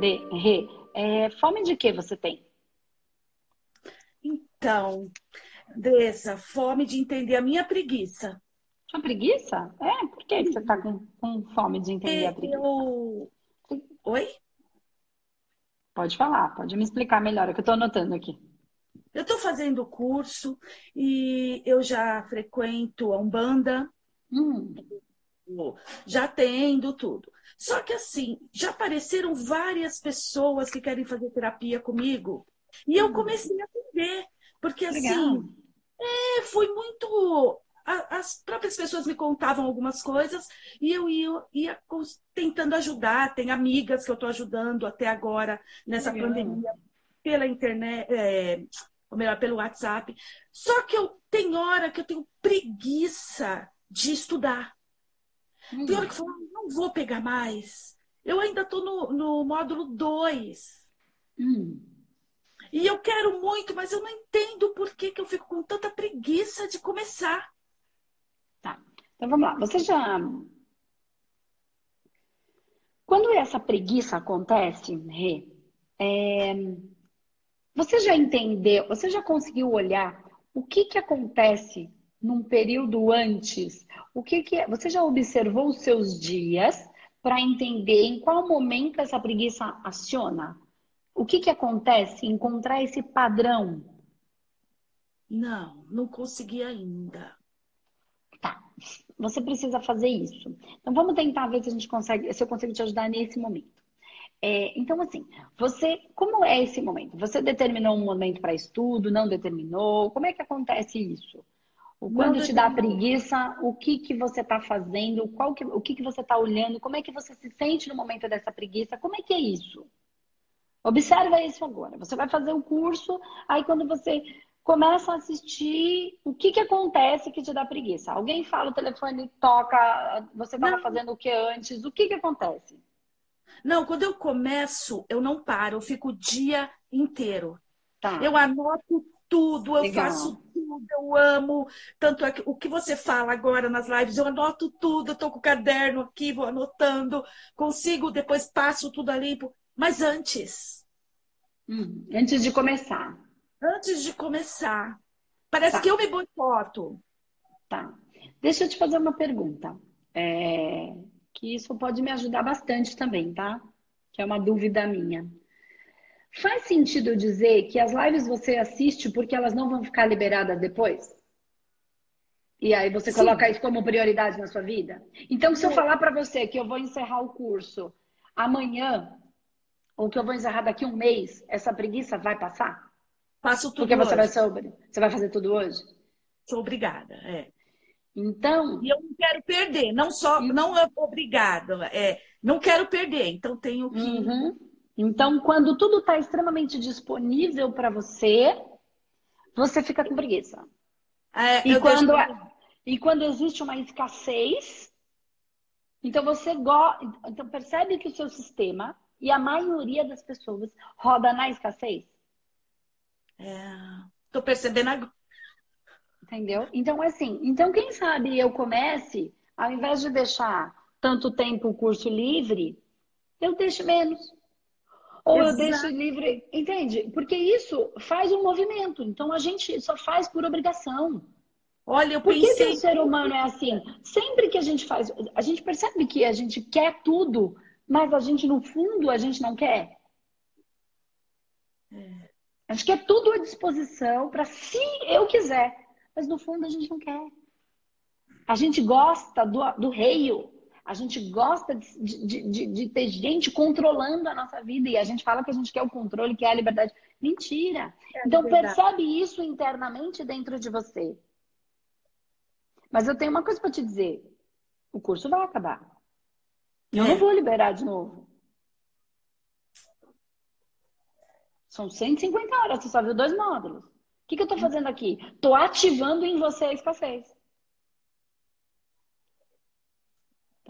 Cadê? Rê, é, fome de que você tem? Então, Andressa, fome de entender a minha preguiça. Sua preguiça? É, por que você está com, com, fome de entender a preguiça? Eu... Oi? Pode falar, pode me explicar melhor, é que eu estou anotando aqui. Eu estou fazendo curso e eu já frequento a Umbanda, hum. Já tendo tudo. Só que assim, já apareceram várias pessoas que querem fazer terapia comigo e eu hum. comecei a atender, porque Legal. assim, é, foi muito as próprias pessoas me contavam algumas coisas e eu ia, ia tentando ajudar. Tem amigas que eu estou ajudando até agora nessa Legal. pandemia pela internet, é, ou melhor, pelo WhatsApp. Só que eu tenho hora que eu tenho preguiça de estudar. Hum. Tem hora que eu falo, não vou pegar mais. Eu ainda estou no, no módulo 2. Hum. E eu quero muito, mas eu não entendo por que, que eu fico com tanta preguiça de começar. Tá. Então vamos lá. Você já. Quando essa preguiça acontece, Rê, é... Você já entendeu, você já conseguiu olhar o que, que acontece num período antes? O que, que é? Você já observou os seus dias para entender em qual momento essa preguiça aciona? O que, que acontece? Encontrar esse padrão? Não, não consegui ainda. Tá. Você precisa fazer isso. Então vamos tentar ver se a gente consegue, se eu consigo te ajudar nesse momento. É, então, assim, você, como é esse momento? Você determinou um momento para estudo, não determinou? Como é que acontece isso? O quando te dá preguiça, o que que você está fazendo? Qual que, o que que você está olhando? Como é que você se sente no momento dessa preguiça? Como é que é isso? Observa isso agora. Você vai fazer o curso, aí quando você começa a assistir, o que que acontece que te dá preguiça? Alguém fala, o telefone toca, você estava fazendo o que antes? O que que acontece? Não, quando eu começo, eu não paro, eu fico o dia inteiro. Tá. Eu anoto tudo, eu Legal. faço tudo, eu amo. Tanto é que o que você fala agora nas lives, eu anoto tudo, eu tô com o caderno aqui, vou anotando, consigo, depois passo tudo a limpo. Mas antes. Hum, antes de começar. Antes de começar. Parece tá. que eu me boicoto. Tá. Deixa eu te fazer uma pergunta. É que isso pode me ajudar bastante também, tá? Que é uma dúvida minha. Faz sentido dizer que as lives você assiste porque elas não vão ficar liberadas depois? E aí você Sim. coloca isso como prioridade na sua vida? Então, se eu falar para você que eu vou encerrar o curso amanhã, ou que eu vou encerrar daqui um mês, essa preguiça vai passar? Passo tudo Porque você hoje. vai ser, você vai fazer tudo hoje? Sou obrigada, é. Então. E eu não quero perder, não só, não é obrigado, é, não quero perder, então tenho que. Uhum. Então, quando tudo está extremamente disponível para você, você fica com preguiça. É, e, quando, deixo... e quando existe uma escassez, então você gosta. Então percebe que o seu sistema e a maioria das pessoas roda na escassez. Estou é, percebendo agora. Entendeu? Então, assim, então quem sabe eu comece, ao invés de deixar tanto tempo o curso livre, eu deixo menos. Ou Exato. eu deixo livre, entende? Porque isso faz um movimento. Então a gente só faz por obrigação. Olha, eu Por pensei... que, que o ser humano é assim? Sempre que a gente faz, a gente percebe que a gente quer tudo, mas a gente, no fundo, a gente não quer. É. A gente quer tudo à disposição para se eu quiser mas no fundo a gente não quer. A gente gosta do, do reio, a gente gosta de, de, de, de, ter gente controlando a nossa vida e a gente fala que a gente quer o controle, que é a liberdade. Mentira! É então verdade. percebe isso internamente dentro de você. Mas eu tenho uma coisa para te dizer: o curso vai acabar. Eu é. não vou liberar de novo. São 150 horas, você só viu dois módulos que, que eu estou fazendo aqui? Estou ativando em você a escassez.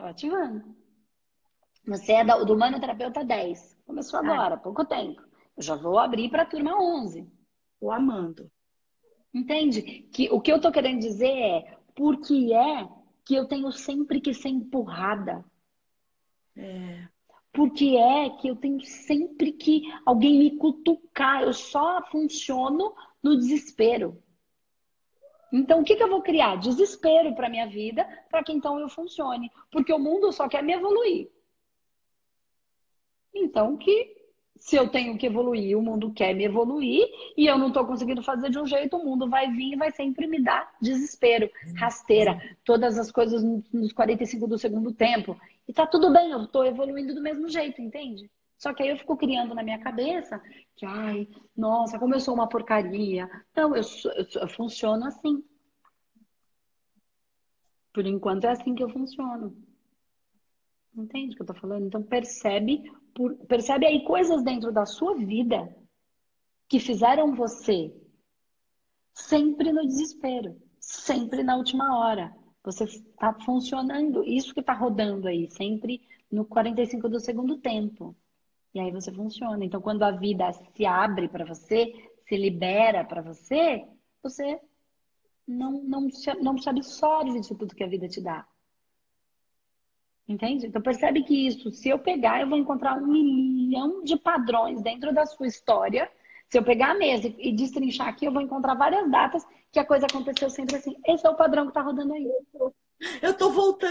Ativando. Você é do Manoterapeuta 10. Começou agora, há pouco tempo. Eu já vou abrir para a turma 11. Estou amando. Entende? Que, o que eu estou querendo dizer é por que é que eu tenho sempre que ser empurrada. É. Por que é que eu tenho sempre que alguém me cutucar? Eu só funciono no desespero. Então, o que, que eu vou criar? Desespero para minha vida, para que então eu funcione. Porque o mundo só quer me evoluir. Então, que se eu tenho que evoluir, o mundo quer me evoluir e eu não estou conseguindo fazer de um jeito, o mundo vai vir e vai sempre me dar desespero, rasteira, todas as coisas nos 45 do segundo tempo. E tá tudo bem, eu estou evoluindo do mesmo jeito, entende? Só que aí eu fico criando na minha cabeça que, ai, nossa, como eu sou uma porcaria. Não, eu, eu, eu funciono assim. Por enquanto é assim que eu funciono. Entende o que eu tô falando? Então percebe, por, percebe aí coisas dentro da sua vida que fizeram você sempre no desespero, sempre na última hora. Você está funcionando, isso que está rodando aí, sempre no 45 do segundo tempo. E aí você funciona. Então, quando a vida se abre para você, se libera para você, você não, não, se, não se absorve de tudo que a vida te dá. Entende? Então percebe que isso, se eu pegar, eu vou encontrar um milhão de padrões dentro da sua história. Se eu pegar a mesa e destrinchar aqui, eu vou encontrar várias datas que a coisa aconteceu sempre assim. Esse é o padrão que está rodando aí. Eu estou voltando.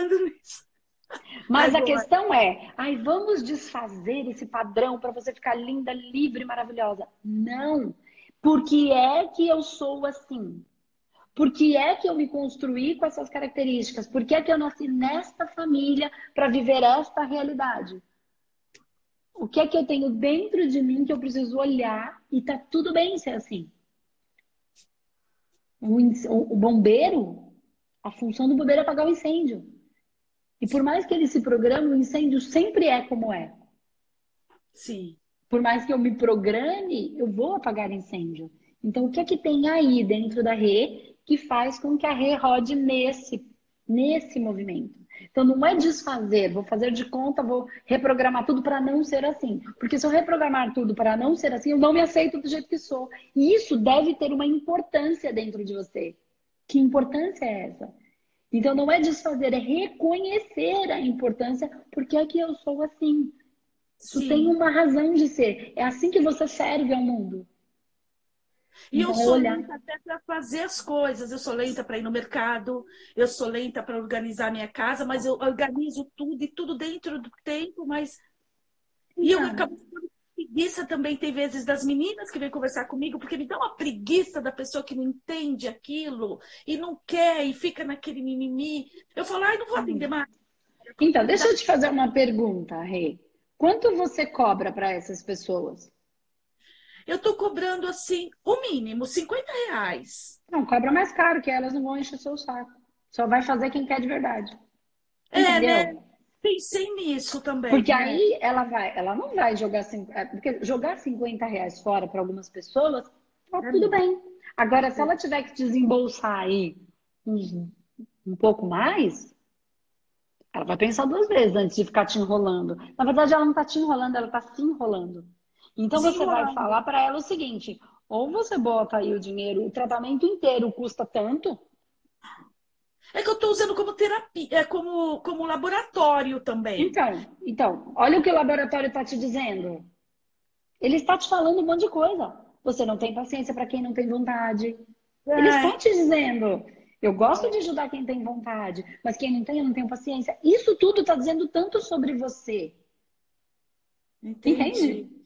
Mas a questão é, ai, vamos desfazer esse padrão para você ficar linda, livre, maravilhosa. Não. Porque é que eu sou assim? Por que é que eu me construí com essas características? Por que é que eu nasci nesta família para viver esta realidade? O que é que eu tenho dentro de mim que eu preciso olhar e tá tudo bem ser assim? O, o bombeiro, a função do bombeiro é apagar o incêndio. E por mais que ele se programe, o incêndio sempre é como é. Sim. Por mais que eu me programe, eu vou apagar incêndio. Então, o que é que tem aí dentro da Rê que faz com que a Rê rode nesse, nesse movimento? Então, não é desfazer, vou fazer de conta, vou reprogramar tudo para não ser assim. Porque se eu reprogramar tudo para não ser assim, eu não me aceito do jeito que sou. E isso deve ter uma importância dentro de você. Que importância é essa? Então não é desfazer, é reconhecer a importância, porque é que eu sou assim. Isso tem uma razão de ser. É assim que você serve ao mundo. E então, eu sou olhar... lenta até para fazer as coisas. Eu sou lenta para ir no mercado, eu sou lenta para organizar minha casa, mas eu organizo tudo e tudo dentro do tempo, mas. E eu acabo preguiça também tem vezes das meninas que vêm conversar comigo, porque me dá uma preguiça da pessoa que não entende aquilo e não quer e fica naquele mimimi. Eu falo, ai, não vou atender mais. Então, deixa eu te fazer uma pergunta, Rei. Quanto você cobra para essas pessoas? Eu estou cobrando assim, o mínimo, 50 reais. Não, cobra mais caro, que elas não vão encher seu saco. Só vai fazer quem quer de verdade. É, Entendeu? É, né? Pensei nisso também. Porque né? aí ela vai, ela não vai jogar é, porque jogar 50 reais fora para algumas pessoas, tá é tudo bem. Agora, se ela tiver que desembolsar aí uns, um pouco mais, ela vai pensar duas vezes antes de ficar te enrolando. Na verdade, ela não está te enrolando, ela está se enrolando. Então você vai falar para ela o seguinte: ou você bota aí o dinheiro, o tratamento inteiro custa tanto, é que eu estou usando como terapia, é como, como laboratório também. Então, então, olha o que o laboratório está te dizendo. Ele está te falando um monte de coisa. Você não tem paciência para quem não tem vontade. É. Ele está te dizendo. Eu gosto de ajudar quem tem vontade, mas quem não tem, eu não tenho paciência. Isso tudo está dizendo tanto sobre você. Entendi. Entende?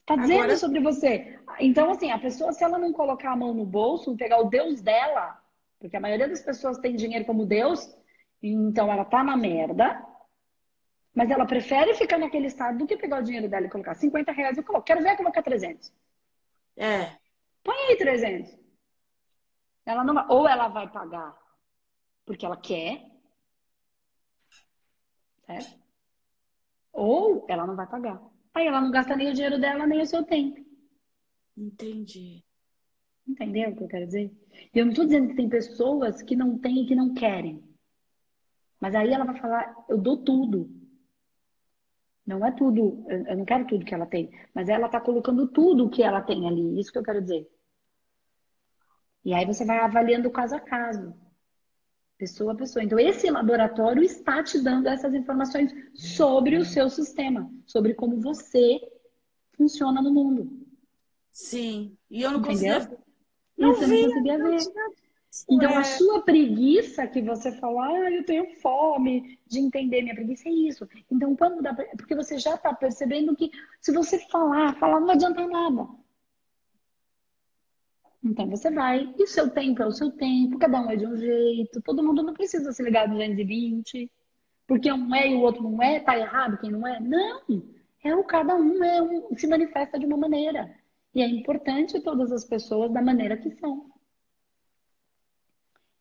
Está dizendo Agora... sobre você. Então, assim, a pessoa, se ela não colocar a mão no bolso, pegar o Deus dela, porque a maioria das pessoas tem dinheiro como Deus, então ela tá na merda, mas ela prefere ficar naquele estado do que pegar o dinheiro dela e colocar 50 reais e colocar. Quero ver colocar 300. É. Põe aí 300. Ela não vai, ou ela vai pagar porque ela quer, certo? Ou ela não vai pagar. Aí ela não gasta nem o dinheiro dela, nem o seu tempo. Entendi. Entendeu o que eu quero dizer? Eu não estou dizendo que tem pessoas que não têm e que não querem. Mas aí ela vai falar, eu dou tudo. Não é tudo, eu não quero tudo que ela tem. Mas ela está colocando tudo que ela tem ali. Isso que eu quero dizer. E aí você vai avaliando caso a caso. Pessoa a pessoa. Então, esse laboratório está te dando essas informações sobre o seu sistema, sobre como você funciona no mundo. Sim. E eu não Entendeu? conseguia. Não, você não conseguia ver. Então, a é. sua preguiça que você fala, ah, eu tenho fome de entender, minha preguiça é isso. Então, quando dá. Porque você já está percebendo que se você falar, falar não vai adiantar nada. Então você vai, e o seu tempo é o seu tempo, cada um é de um jeito, todo mundo não precisa se ligar a 220, porque um é e o outro não é, tá errado quem não é. Não! É o cada um é um, se manifesta de uma maneira. E é importante todas as pessoas da maneira que são.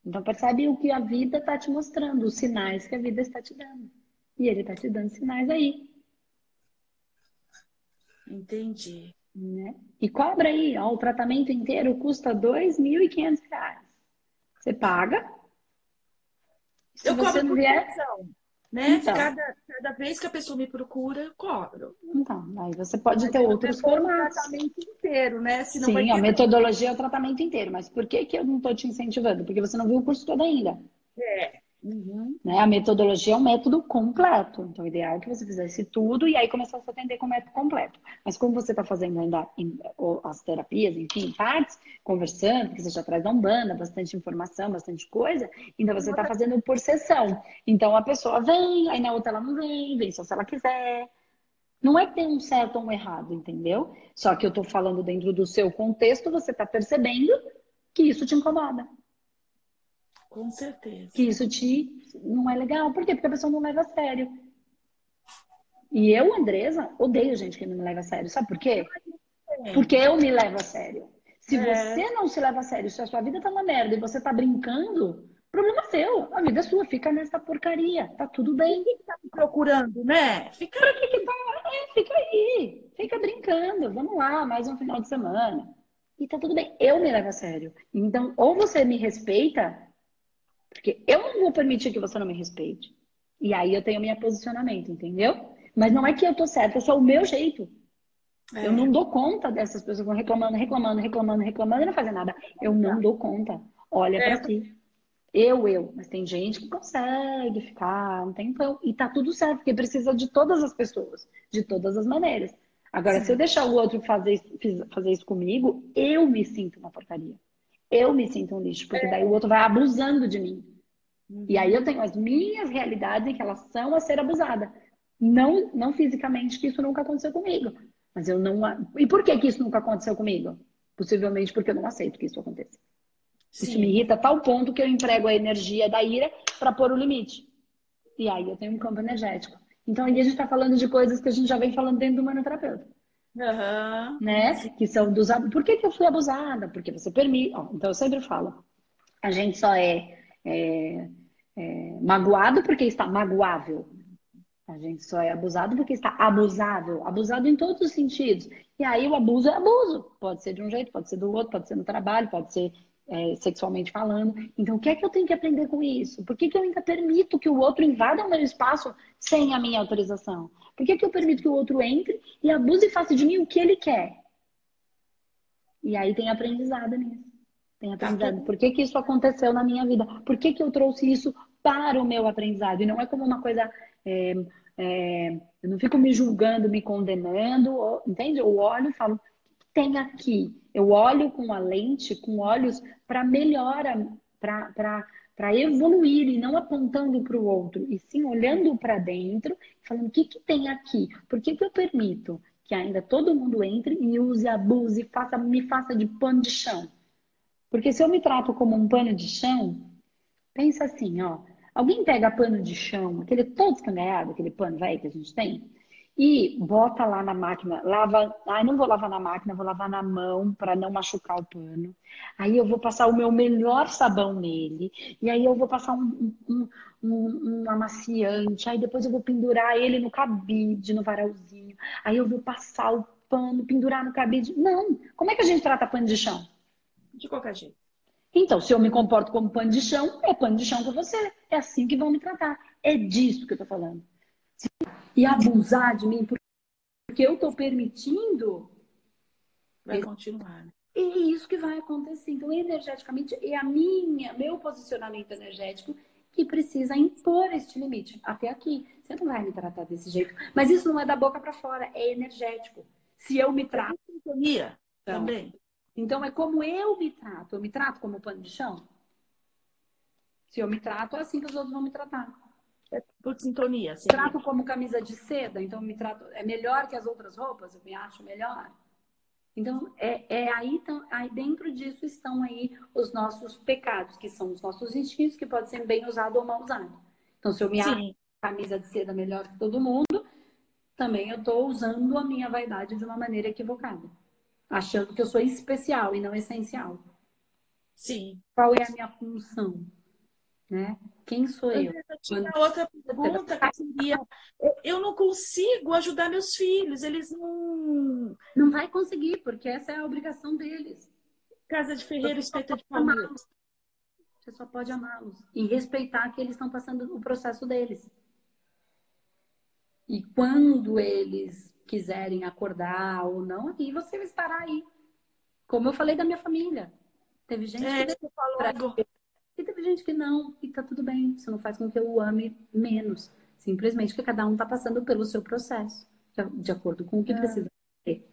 Então percebe o que a vida está te mostrando, os sinais que a vida está te dando. E ele está te dando sinais aí. Entendi. Né? E cobra aí, ó, o tratamento inteiro custa R$ 2.500. Você paga. Se eu você não vier, né? Então. Cada, cada vez que a pessoa me procura, eu cobro. Então, aí você pode mas ter outros formatos. O tratamento inteiro, né? Senão Sim, a metodologia é o tratamento inteiro. Mas por que, que eu não estou te incentivando? Porque você não viu o curso todo ainda. É. Uhum. Né? A metodologia é um método completo. Então, o ideal é que você fizesse tudo e aí começasse a atender com o método completo. Mas como você está fazendo ainda as terapias, enfim, partes, conversando, porque você já traz da Umbanda, bastante informação, bastante coisa, ainda você está fazendo por sessão. Então, a pessoa vem, aí na outra ela não vem, vem só se ela quiser. Não é tem um certo ou um errado, entendeu? Só que eu estou falando dentro do seu contexto, você está percebendo que isso te incomoda. Com certeza. Que isso te não é legal. Por quê? Porque a pessoa não leva a sério. E eu, Andresa, odeio gente que não me leva a sério. Sabe por quê? Porque eu me levo a sério. Se é. você não se leva a sério, se a sua vida tá uma merda e você tá brincando, problema seu. A vida é sua, fica nessa porcaria. Tá tudo bem. que tá me procurando, né? Fica aí. Que tá... é, fica aí. Fica brincando. Vamos lá, mais um final de semana. E tá tudo bem. Eu me levo a sério. Então, ou você me respeita porque eu não vou permitir que você não me respeite. E aí eu tenho meu posicionamento, entendeu? Mas não é que eu tô certa, é o meu jeito. É. Eu não dou conta dessas pessoas que vão reclamando, reclamando, reclamando, reclamando e não fazer nada. Eu não dou conta. Olha é. para si. Eu, eu. Mas tem gente que consegue ficar um tempão. E tá tudo certo, porque precisa de todas as pessoas, de todas as maneiras. Agora, Sim. se eu deixar o outro fazer, fazer isso comigo, eu me sinto uma porcaria eu me sinto um lixo, porque daí o outro vai abusando de mim. Uhum. E aí eu tenho as minhas realidades em relação a ser abusada. Não, não fisicamente, que isso nunca aconteceu comigo. Mas eu não. E por que, que isso nunca aconteceu comigo? Possivelmente porque eu não aceito que isso aconteça. Sim. Isso me irrita a tal ponto que eu emprego a energia da ira para pôr o limite. E aí eu tenho um campo energético. Então aí a gente está falando de coisas que a gente já vem falando dentro do manoterapeuta. Uhum. Né? Que são dos Por que, que eu fui abusada? Porque você permite. então eu sempre falo, a gente só é, é, é, magoado porque está magoável. A gente só é abusado porque está abusável, abusado em todos os sentidos. E aí o abuso é abuso. Pode ser de um jeito, pode ser do outro, pode ser no trabalho, pode ser é, sexualmente falando. Então, o que é que eu tenho que aprender com isso? Por que, que eu ainda permito que o outro invada o meu espaço sem a minha autorização? Por que, que eu permito que o outro entre e abuse e faça de mim o que ele quer? E aí tem aprendizado nisso. Tem aprendizado. Por que, que isso aconteceu na minha vida? Por que, que eu trouxe isso para o meu aprendizado? E não é como uma coisa. É, é, eu não fico me julgando, me condenando, entende? Eu olho e falo, tem aqui? Eu olho com a lente, com olhos para melhora, para evoluir e não apontando para o outro, e sim olhando para dentro, falando o que, que tem aqui? Por que, que eu permito que ainda todo mundo entre e use, abuse, faça, me faça de pano de chão? Porque se eu me trato como um pano de chão, pensa assim, ó. Alguém pega pano de chão, aquele todo escangalhado, aquele pano velho que a gente tem, e bota lá na máquina, lava, ai não vou lavar na máquina, vou lavar na mão para não machucar o pano. Aí eu vou passar o meu melhor sabão nele, e aí eu vou passar um, um, um, um amaciante, aí depois eu vou pendurar ele no cabide, no varalzinho, aí eu vou passar o pano, pendurar no cabide. Não! Como é que a gente trata pano de chão? De qualquer jeito. Então, se eu me comporto como pano de chão, é pano de chão com você. É assim que vão me tratar. É disso que eu tô falando e abusar de mim porque eu estou permitindo. Vai continuar. Né? é isso que vai acontecer. Então, energeticamente, é a minha, meu posicionamento energético que precisa impor este limite. Até aqui. Você não vai me tratar desse jeito. Mas isso não é da boca para fora, é energético. Se eu me trato. Sintonia então, também. Então, é como eu me trato. Eu me trato como pano de chão? Se eu me trato, é assim que os outros vão me tratar. Por sintonia. Sim. Trato como camisa de seda, então me trato. É melhor que as outras roupas? Eu me acho melhor. Então, é, é aí, então, aí dentro disso estão aí os nossos pecados, que são os nossos instintos, que podem ser bem usados ou mal usados. Então, se eu me acho camisa de seda melhor que todo mundo, também eu estou usando a minha vaidade de uma maneira equivocada. Achando que eu sou especial e não essencial. Sim. Qual é a minha função? Né? Quem sou eu? eu tinha outra pergunta que seria: eu não consigo ajudar meus filhos, eles não. Não vai conseguir, porque essa é a obrigação deles. Casa de ferreiro, espeta de palmeira. Você só pode amá-los e respeitar que eles estão passando o processo deles. E quando eles quiserem acordar ou não, aí você estará aí. Como eu falei da minha família. Teve gente é, que falou e teve gente que não, e tá tudo bem. Isso não faz com que eu o ame menos. Simplesmente que cada um tá passando pelo seu processo, de acordo com o que é. precisa ter.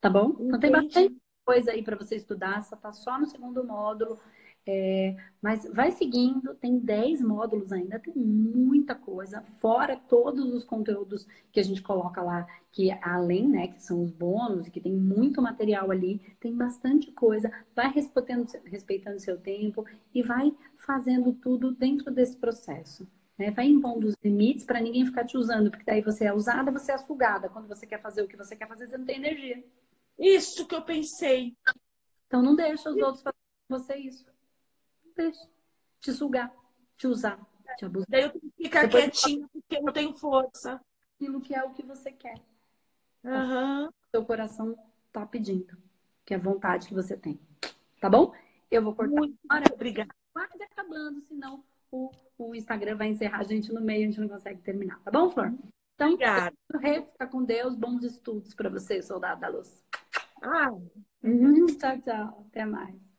Tá bom? Entendi. Então tem bastante coisa aí para você estudar, só tá só no segundo módulo. É, mas vai seguindo, tem 10 módulos ainda, tem muita coisa, fora todos os conteúdos que a gente coloca lá, que além, né, que são os bônus, e que tem muito material ali, tem bastante coisa, vai respeitando, respeitando seu tempo e vai fazendo tudo dentro desse processo. Né? Vai impondo os limites para ninguém ficar te usando, porque daí você é usada, você é sugada. Quando você quer fazer o que você quer fazer, você não tem energia. Isso que eu pensei. Então não deixa os outros fazer com você isso deixa. Te sugar, te usar, te abusar. Daí eu tenho que ficar Depois quietinha porque eu não tenho força. Aquilo que é o que você quer. Uhum. Seu coração tá pedindo. Que é a vontade que você tem. Tá bom? Eu vou cortar. Muito agora. Obrigada. Quase acabando, senão o, o Instagram vai encerrar a gente no meio, a gente não consegue terminar. Tá bom, Flor? Então, Obrigada. fica com Deus. Bons estudos para você, soldado da luz. Ah. Uhum. Tchau, tchau. Até mais.